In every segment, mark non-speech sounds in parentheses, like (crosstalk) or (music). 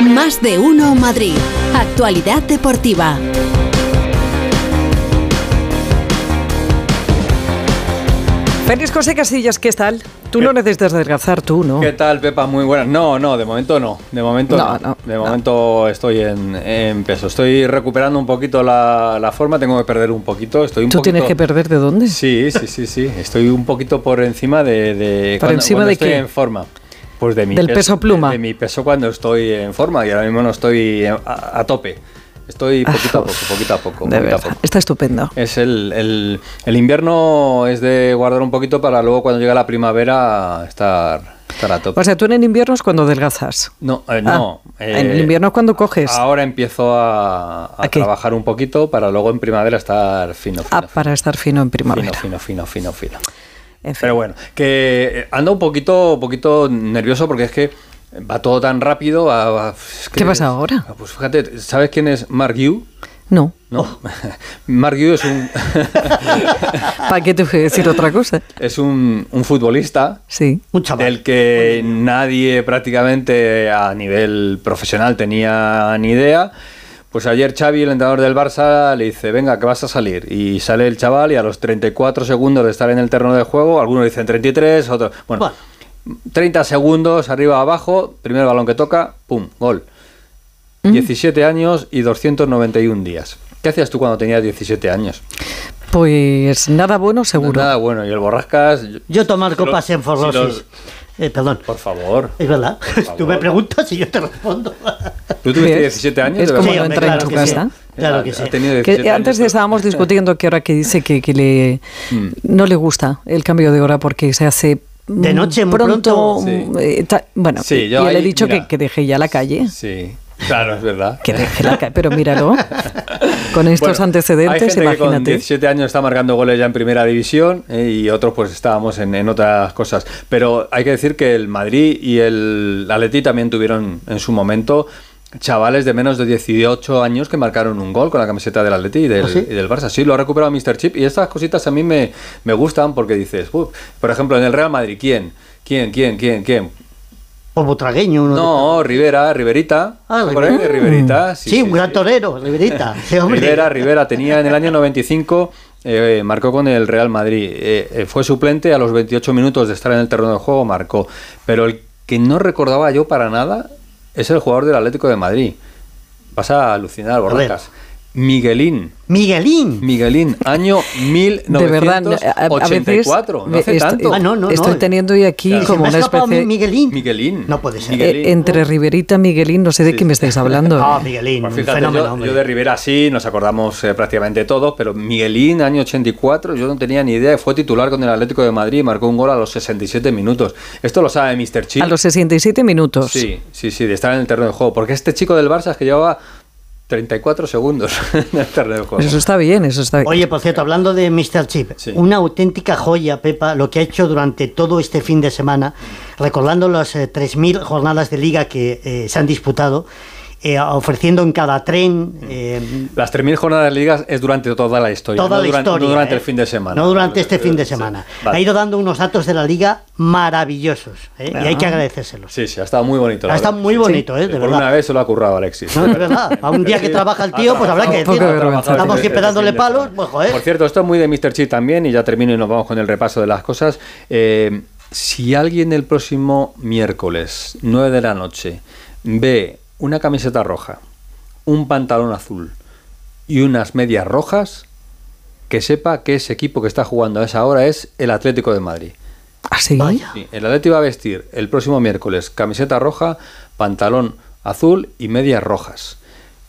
Más de uno Madrid. Actualidad deportiva. Félix José Casillas, ¿qué tal? Tú no necesitas adelgazar, tú, ¿no? ¿Qué tal, Pepa? Muy buenas. No, no, de momento no. De momento No, no. no, de no. momento estoy en, en peso. Estoy recuperando un poquito la, la forma. Tengo que perder un poquito. Estoy un ¿Tú poquito- tienes que perder de dónde? Sí, sí, sí, sí. Estoy un poquito por encima de. de ¿Por cuando- encima cuando de estoy qué? en forma. Pues de mi ¿Del peso pluma? De, mi peso cuando estoy en forma. Y ahora mismo no estoy a, a tope. Estoy poquito a poco, poquito a poco. De poquito a poco. está estupendo. Es el, el, el invierno es de guardar un poquito para luego cuando llega la primavera estar, estar a tope. O sea, tú en invierno es cuando adelgazas. no, eh, Ah, no. en eh, invierno es cuando coges. Ahora empiezo a, a trabajar un poquito para luego en primavera estar fino, fino, Ah, para estar fino en primavera. fino, fino, fino, fino, fino. En fin. Pero bueno, que eh, ando un poquito, un poquito nervioso porque es que va todo tan rápido. va- va- es que- ¿Qué pasa ahora? Pues fíjate, ¿sabes quién es Mark Yu? No. ¿No? (laughs) Mark Yu es un, (laughs) ¿Para qué te voy a decir otra cosa? es un, un futbolista Sí. Un chaval. del que nadie prácticamente a nivel profesional tenía ni idea. Pues ayer Xavi, el entrenador del Barça, le dice, venga, que vas a salir. Y sale el chaval y a los 34 segundos de estar en el terreno de juego, algunos dicen 33, otros... Bueno, Bueno. 30 segundos, arriba, abajo, primer balón que toca, pum, gol. Mm. 17 años y 291 días. ¿Qué hacías tú cuando tenías 17 años? Pues nada bueno, seguro. Nada bueno, y el Borrascas... Yo tomar si lo- copas en si forrosis. los- Eh, perdón. Por favor. Es verdad. favor. (laughs) Tú me preguntas y yo te respondo. ¿Tú tuviste ¿Ves? 17 años? Es como? Sí, no entra en claro tu que casa. sí. Claro que sí. ha tenido Que 17 antes estábamos discutiendo que ahora que dice que, que le Mm. no le gusta el cambio de hora porque se hace De mm, noche, muy pronto. pronto. mm, eh, ta- bueno, Sí, y yo le he dicho mira. que, que deje ya la calle. Sí, claro, es verdad. Que deje la calle. Pero míralo. (laughs) (laughs) Con estos Bueno, antecedentes, hay gente que con imagínate. 17 años está marcando goles ya en primera división eh, y otros pues estábamos en, en otras cosas. Pero hay que decir que el Madrid y el Atleti también tuvieron en su momento chavales de menos de 18 años que marcaron un gol con la camiseta del Atleti y del, ¿Ah, sí? y del Barça. Sí, lo ha recuperado Mr. Chip y estas cositas a mí me, me gustan porque dices, "Uf". por ejemplo, en el Real Madrid, ¿quién? ¿Quién? ¿Quién? ¿Quién? ¿Quién? Por Butragueño. Uno de- No, Rivera, Riverita. Ah. Rivera. Riverita. Sí, un gran torero, Riverita. (laughs) Rivera, Rivera tenía en el año 95, eh, marcó con el Real Madrid. Eh, eh, fue suplente a los 28 minutos de estar en el terreno de juego, marcó. Pero el que no recordaba yo para nada es el jugador del Atlético de Madrid. Vas a alucinar, Borracas. Miguelín. Miguelín. Miguelín, año De verdad, a, a veces 1984. No hace tanto. Ah, no, no, estoy no. teniendo hoy aquí Claro. Como una escapado especie mi- Miguelín. Miguelín. No puede ser. Miguelín. eh, entre Riverita, Miguelín, no sé de qué me estáis hablando. Ah, Miguelín. Pues un fíjate, fenómeno, yo, hombre. yo de Rivera sí, nos acordamos eh, prácticamente todos, pero Miguelín, año 84, yo no tenía ni idea, fue titular con el Atlético de Madrid y marcó un gol a los 67 minutos. Esto lo sabe Mr. Chip. a los 67 minutos. Sí, sí, sí, de estar en el terreno de juego, porque este chico del Barça es que llevaba 34 segundos (laughs) en el terreno de juego. Eso está bien, eso está bien. Oye, por cierto, hablando de Mr. Chip, Sí. una auténtica joya, Pepa, lo que ha hecho durante todo este fin de semana, recordando las eh, 3.000 jornadas de liga que eh, se han disputado, eh, ofreciendo en cada tren... eh, Las 3.000 jornadas de ligas es durante toda la historia, toda no la durante, historia. no durante ¿eh? el fin de semana. No durante este fin de Sí, semana. vale. Ha ido dando unos datos de la liga maravillosos ¿eh? y hay que agradecérselos. Sí, sí, ha estado muy bonito. Ha estado muy bonito, ¿eh? de Por verdad. una vez se lo ha currado Alexis. No, de verdad. A un día que trabaja el tío, pues habrá que decirlo. Estamos Este siempre dándole fin de palos, pues joder. Por cierto, esto es muy de Mr. Chip también, y ya termino y nos vamos con el repaso de las cosas. Si alguien el próximo miércoles, 9 de la noche, ve una camiseta roja, un pantalón azul y unas medias rojas, que sepa que ese equipo que está jugando a esa hora es el Atlético de Madrid. ¿Ah, sí? Vaya. Sí, el Atlético va a vestir el próximo miércoles camiseta roja, pantalón azul y medias rojas.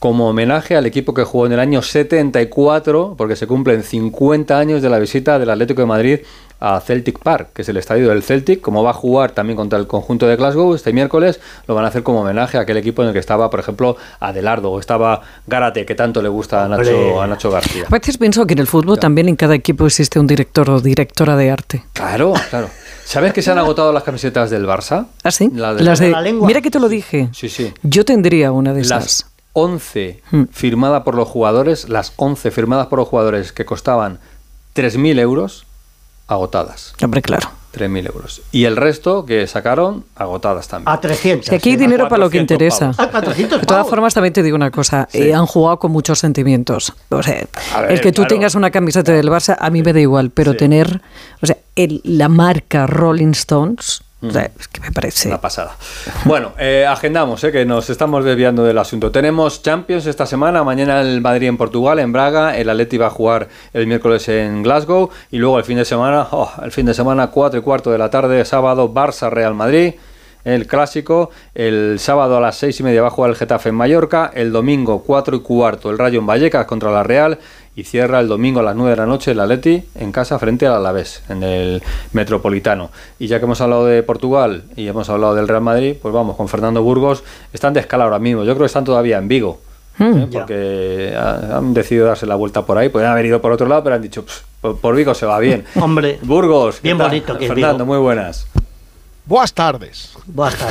Como homenaje al equipo que jugó en el año 74, porque se cumplen 50 años de la visita del Atlético de Madrid a Celtic Park, que es el estadio del Celtic. Como va a jugar también contra el conjunto de Glasgow este miércoles, lo van a hacer como homenaje a aquel equipo en el que estaba, por ejemplo, Adelardo o estaba Gárate, que tanto le gusta a Nacho, a Nacho García. A veces pienso que en el fútbol también en cada equipo existe un director o directora de arte. Claro, claro. ¿Sabes que se han agotado las camisetas del Barça? ¿Ah, sí? La de- Las de- la lengua. Mira que te lo dije. Sí, sí. Yo tendría una de esas. Las 11 Hmm. firmadas por los jugadores, las 11 firmadas por los jugadores que costaban 3.000 euros, agotadas. Hombre, claro. 3.000 euros. Y el resto que sacaron, agotadas también. A 300. Si aquí hay dinero para lo que 400 interesa. pavos. A 400 De todas formas, también te digo una cosa. eh, han jugado con muchos sentimientos. O sea, ver, el que tú claro. tengas una camiseta del Barça, a mí me da igual, pero Sí. tener, o sea, el- la marca Rolling Stones, o sea, es que me parece. Una pasada. Bueno, eh, agendamos, eh, que nos estamos desviando del asunto. Tenemos Champions esta semana, mañana el Madrid en Portugal, en Braga, el Atleti va a jugar el miércoles en Glasgow y luego el fin de semana, oh, el fin de semana 4 y cuarto de la tarde, sábado Barça Real Madrid. El clásico, el sábado a las seis y media va a jugar el Getafe en Mallorca, el domingo 4 y cuarto el Rayo en Vallecas contra la Real y cierra el domingo a las 9 de la noche el Atleti en casa frente al Alavés, en el Metropolitano. Y ya que hemos hablado de Portugal y hemos hablado del Real Madrid, pues vamos con Fernando Burgos. Están de escala ahora mismo, yo creo que están todavía en Vigo. ¿eh? Ya. Porque ha- han decidido darse la vuelta por ahí, podrían haber ido por otro lado, pero han dicho, "Pff, por, por Vigo se va bien. Hombre, Burgos, ¿qué Bien bonito que es Fernando, Vigo. muy buenas. Buenas tardes. buah, está.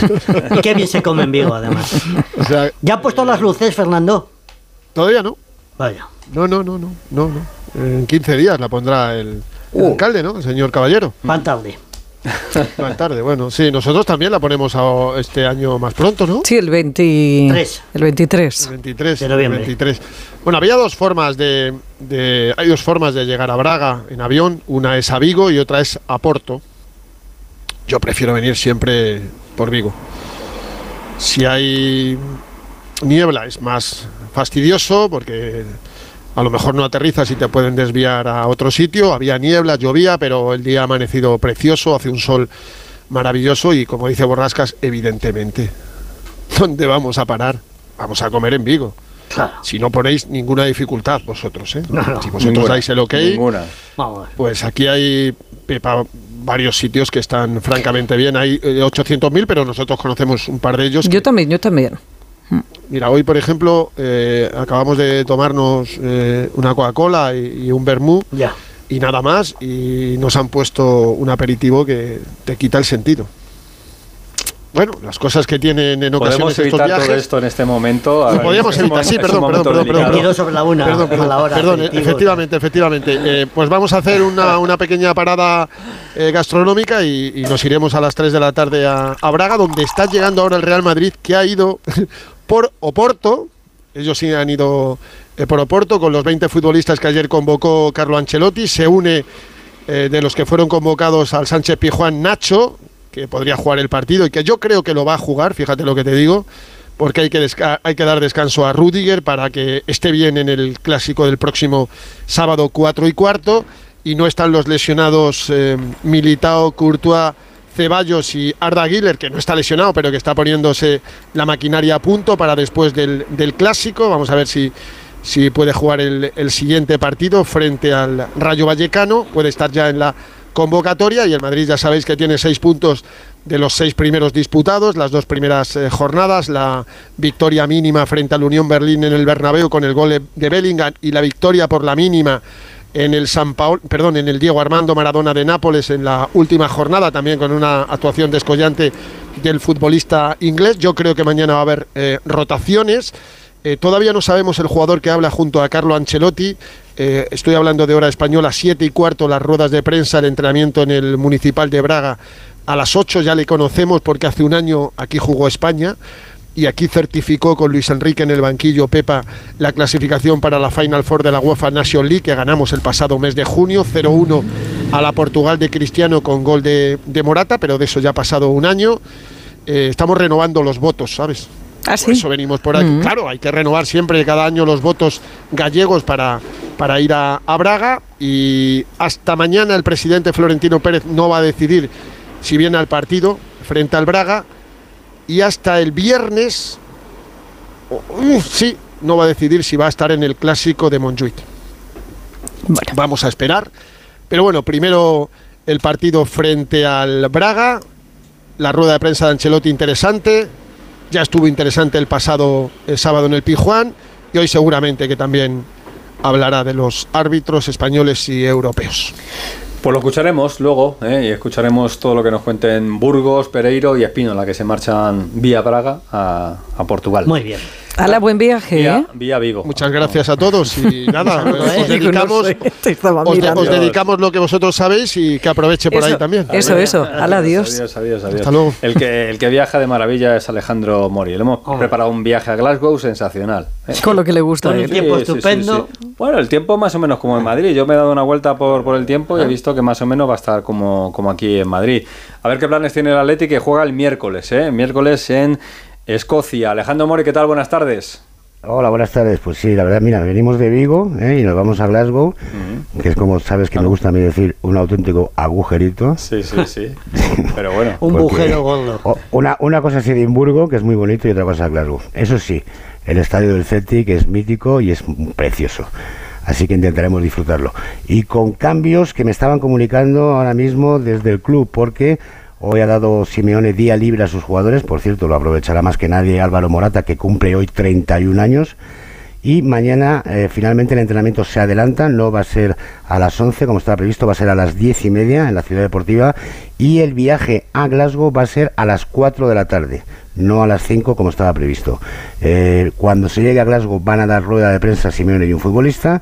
Y qué bien se come en Vigo, además. O sea, ¿Ya ha puesto las luces, Fernando? todavía no. Vaya. No, no, no, no, no, no. En 15 días la pondrá el, el Uh. alcalde, ¿no? El señor Caballero. Van tarde. Más tarde, bueno, sí, nosotros también la ponemos a- este año más pronto, ¿no? Sí, el 20, Tres. el 23. El 23 De noviembre. 23. Bueno, había dos formas de, de- hay dos formas de llegar a Braga en avión, una es a Vigo y otra es a Porto. Yo prefiero venir siempre por Vigo. Si hay niebla es más fastidioso porque a lo mejor no aterrizas y te pueden desviar a otro sitio. Había niebla, llovía, pero el día ha amanecido precioso, hace un sol maravilloso y como dice Borrascas, evidentemente, (laughs) ¿dónde vamos a parar? Vamos a comer en Vigo. Claro. Si no ponéis ninguna dificultad vosotros, ¿eh? No, no. Si vosotros Ninguna, dais el ok, Ninguna. Vamos. pues aquí hay Pepa, varios sitios que están francamente bien. Hay eh, 800.000, pero nosotros conocemos un par de ellos. Yo que- también, yo también. Mira, hoy, por ejemplo, eh, acabamos de tomarnos eh, una Coca-Cola y, y un vermú y nada más, y nos han puesto un aperitivo que te quita el sentido. Bueno, las cosas que tienen en ocasiones Podemos estos evitar viajes. todo esto en este momento. A Lo ver, podíamos es un evitar, sí, momento- perdón, perdón, perdón, delicado. 22 sobre la una, Perdón, perdón, a la hora. perdón, aperitivo. efectivamente, efectivamente. Eh, pues vamos a hacer una, una pequeña parada eh, gastronómica y, y nos iremos a las 3 de la tarde a, a Braga, donde está llegando ahora el Real Madrid, que ha ido (laughs) por Oporto. Ellos sí han ido eh, por Oporto con los 20 futbolistas que ayer convocó Carlo Ancelotti. Se une eh, de los que fueron convocados al Sánchez Pijuán Nacho, que podría jugar el partido y que yo creo que lo va a jugar, fíjate lo que te digo, porque hay que, hay que dar descanso a Rudiger para que esté bien en el clásico del próximo sábado 4 y cuarto. Y no están los lesionados eh, Militao, Courtois, Ceballos y Arda Güler, que no está lesionado, pero que está poniéndose la maquinaria a punto para después del, del clásico. Vamos a ver si, si puede jugar el, el siguiente partido frente al Rayo Vallecano. Puede estar ya en la convocatoria y el Madrid ya sabéis que tiene seis puntos de los seis primeros disputados, las dos primeras eh, jornadas, la victoria mínima frente al Unión Berlín en el Bernabéu con el gol de- Bellingham y la victoria por la mínima en el San Paolo, perdón, en el Diego Armando Maradona de Nápoles en la última jornada, también con una actuación descollante del futbolista inglés. Yo creo que mañana va a haber eh, rotaciones. Eh, todavía no sabemos el jugador que habla junto a Carlo Ancelotti. Eh, estoy hablando de hora española, 7 y cuarto, las ruedas de prensa, el entrenamiento en el Municipal de Braga. A las 8 ya le conocemos porque hace un año aquí jugó España y aquí certificó con Luis Enrique en el banquillo Pepa la clasificación para la Final Four de la UEFA Nation League que ganamos el pasado mes de junio, 0-1 a la Portugal de Cristiano con gol de, de Morata, pero de eso ya ha pasado un año. Eh, estamos renovando los votos, ¿sabes? ¿Ah, Por eso venimos por aquí. Mm. Claro, hay que renovar siempre cada año los votos gallegos para, para ir a, a Braga. Y hasta mañana el presidente Florentino Pérez no va a decidir si viene al partido frente al Braga. Y hasta el viernes, uh, sí, no va a decidir si va a estar en el clásico de Montjuic. Bueno, Vamos a esperar. Pero bueno, primero el partido frente al Braga. La rueda de prensa de Ancelotti interesante. Ya estuvo interesante el pasado el sábado en el Pijuán. Y hoy seguramente que también hablará de los árbitros españoles y europeos. Pues lo escucharemos luego ¿eh? y escucharemos todo lo que nos cuenten Burgos, Pereiro y Espino, la que se marchan vía Braga a, a Portugal. Muy bien. Hala, buen viaje, Vía, ¿eh? vía Vigo. Muchas gracias a todos y (laughs) nada, os eh. dedicamos, (laughs) os, os dedicamos lo que vosotros sabéis y que aproveche por Eso, ahí también. Eso, eso. Hala, adiós. Adiós, adiós, adiós. Hasta luego. El que, el que viaja de maravilla es Alejandro Mori. Le hemos preparado un viaje a Glasgow sensacional. ¿eh? Con lo que le gusta Con el tiempo estupendo. Bueno, el tiempo más o menos como en Madrid. Yo me he dado una vuelta por, por el tiempo y he visto que más o menos va a estar como, como aquí en Madrid. A ver qué planes tiene el Atleti que juega el miércoles, ¿eh? Miércoles en Escocia. Alejandro Mori, ¿qué tal? Buenas tardes. Hola, buenas tardes. Pues sí, la verdad, mira, venimos de Vigo ¿eh? y nos vamos a Glasgow, que es como sabes que me gusta a mí decir un auténtico agujerito. Sí, sí, sí. (laughs) Pero bueno. Un bujero gordo. Una, una cosa es Edimburgo, que es muy bonito, y otra cosa es Glasgow. Eso sí, el estadio del Celtic es mítico y es precioso. Así que intentaremos disfrutarlo. Y con cambios que me estaban comunicando ahora mismo desde el club, porque hoy ha dado Simeone día libre a sus jugadores. Por cierto, lo aprovechará más que nadie Álvaro Morata, que cumple hoy 31 años. Y mañana eh, finalmente el entrenamiento se adelanta, no va a ser a las 11 como estaba previsto, va a ser a las 10 y media en la ciudad deportiva y el viaje a Glasgow va a ser a las 4 de la tarde, no a las 5 como estaba previsto. Eh, cuando se llegue a Glasgow van a dar rueda de prensa Simeone y un futbolista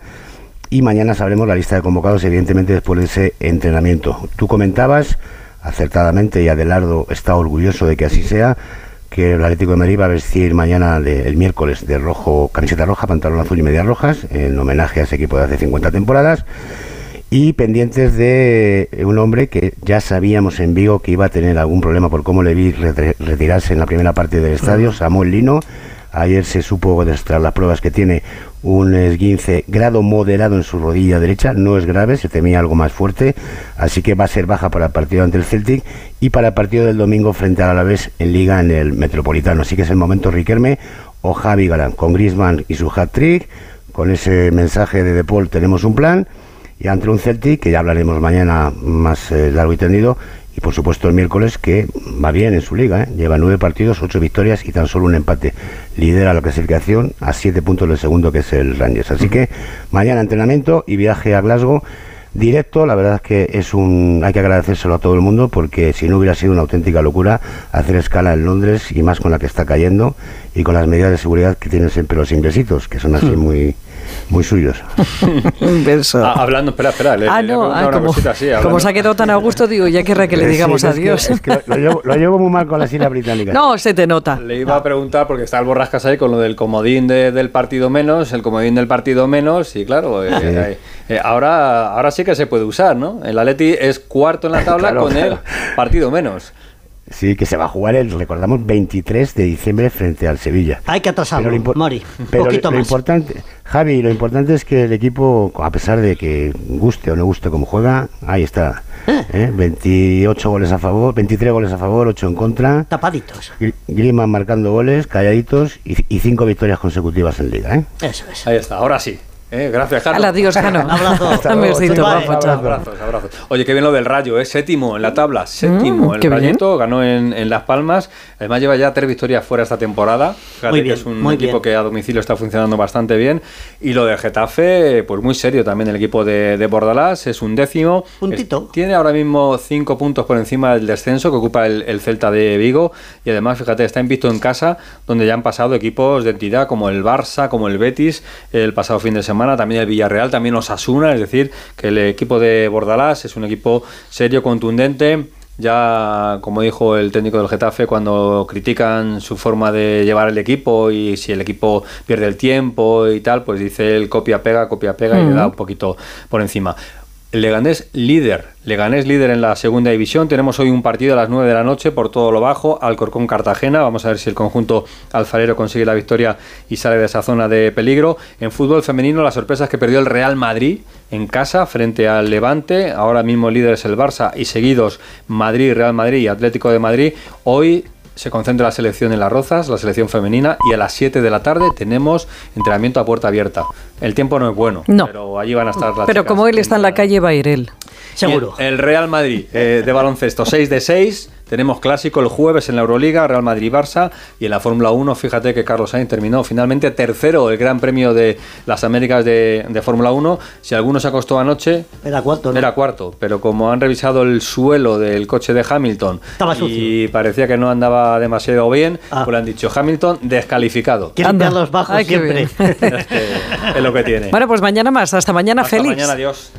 y mañana sabremos la lista de convocados evidentemente después de ese entrenamiento. Tú comentabas acertadamente y Adelardo está orgulloso de que así sea que el Atlético de Madrid va a vestir mañana, de- el miércoles, de rojo, camiseta roja, pantalón azul y medias rojas, en homenaje a ese equipo de hace 50 temporadas. Y pendientes de un hombre que ya sabíamos en Vigo que iba a tener algún problema por cómo le vi re- retirarse en la primera parte del estadio, Samuel Lino. Ayer se supo, tras las pruebas, que tiene un esguince grado moderado en su rodilla derecha, no es grave, se temía algo más fuerte, así que va a ser baja para el partido ante el Celtic y para el partido del domingo frente al Alavés en Liga en el Metropolitano. Así que es el momento Riquelme o Javi Galán, con Griezmann y su hat-trick, con ese mensaje de De tenemos un plan y ante un Celtic, que ya hablaremos mañana más eh, largo y tendido, y por supuesto el miércoles, que va bien en su liga, ¿eh? lleva nueve partidos, ocho victorias y tan solo un empate. Lidera la clasificación a siete puntos del segundo, que es el Rangers. Así que mañana entrenamiento y viaje a Glasgow. Directo, la verdad es que es un hay que agradecérselo a todo el mundo porque si no hubiera sido una auténtica locura hacer escala en Londres y más con la que está cayendo y con las medidas de seguridad que tienen siempre los inglesitos, que son así muy muy suyos. (laughs) Un beso. Ah, hablando, espera, espera. le- Ah, le no, contar ah, como, cosita, sí, como se ha quedado tan a gusto, digo, ya querrá que le digamos Sí, es que- adiós. es que lo, llevo, lo llevo muy mal con las Islas Británicas. No, se te nota. Le iba a preguntar porque está el Borrascas ahí con lo del comodín de- del partido menos, el comodín del partido menos, y claro, eh, eh, eh, ahora, ahora sí que se puede usar, ¿no? El Atleti es cuarto en la (laughs) tabla Claro, con claro. el partido menos. Sí, que se va a jugar el, recordamos, 23 de diciembre frente al Sevilla. Hay que atrasarlo, lo impor- Mori. Un pero poquito lo más. importante, Javi, lo importante es que el equipo, a pesar de que guste o no guste como juega, ahí está. ¿eh? 28 goles a favor, 23 goles a favor, 8 en contra. Tapaditos. Gri- Griezmann marcando goles, calladitos y, y cinco victorias consecutivas en Liga. ¿eh? Eso es. Ahí está, ahora sí. Eh, gracias, Carlos. Adiós, Jano. (laughs) Un abrazo. (laughs) Hasta Un luego. besito, Bye. guapo, chao. Abrazos, abrazos. Oye, qué bien lo del Rayo, ¿eh? Séptimo en la tabla, séptimo. Mm, el qué bien. Rayito ganó en, en Las Palmas. Además, lleva ya tres victorias fuera esta temporada. Fíjate Muy que bien, es un muy equipo bien. que a domicilio está funcionando bastante bien. Y lo del Getafe, pues muy serio también el equipo de, de Bordalás. Es un décimo. Puntito. Es- tiene ahora mismo cinco puntos por encima del descenso que ocupa el, el Celta de Vigo. Y además, fíjate, está invicto en casa, donde ya han pasado equipos de entidad como el Barça, como el Betis, el pasado fin de semana, también el Villarreal, también Osasuna. Es decir, que el equipo de Bordalás es un equipo serio, contundente. Ya, como dijo el técnico del Getafe, cuando critican su forma de llevar el equipo y si el equipo pierde el tiempo y tal, pues dice el copia-pega, copia-pega y le da un poquito por encima. Leganés líder, Leganés líder en la segunda división. Tenemos hoy un partido a las 9 de la noche por todo lo bajo, Alcorcón Cartagena. Vamos a ver si el conjunto alfarero consigue la victoria y sale de esa zona de peligro. En fútbol femenino, la sorpresa es que perdió el Real Madrid en casa frente al Levante. Ahora mismo líder es el Barça y seguidos Madrid, Real Madrid y Atlético de Madrid. Hoy se concentra la selección en Las Rozas, la selección femenina, y a las 7 de la tarde tenemos entrenamiento a puerta abierta. El tiempo no es bueno, No. pero allí van a estar las Pero chicas como él está en la calle, va a ir él. Seguro. El, el Real Madrid eh, de baloncesto, 6 de 6, Tenemos clásico el jueves en la Euroliga, Real Madrid-Barça, y en la Fórmula 1, fíjate que Carlos Sainz terminó finalmente tercero el Gran Premio de las Américas de, de Fórmula 1. Si alguno se acostó anoche, Era cuarto, ¿no? era cuarto, pero como han revisado el suelo del coche de Hamilton Estaba y sucio. parecía que no andaba demasiado bien, Ah. pues le han dicho Hamilton descalificado. Quiere Anda. limpiar los bajos Ay, siempre. bien. (laughs) Es, que es lo que tiene. Bueno, pues mañana más. Hasta mañana, Hasta Félix. mañana, adiós.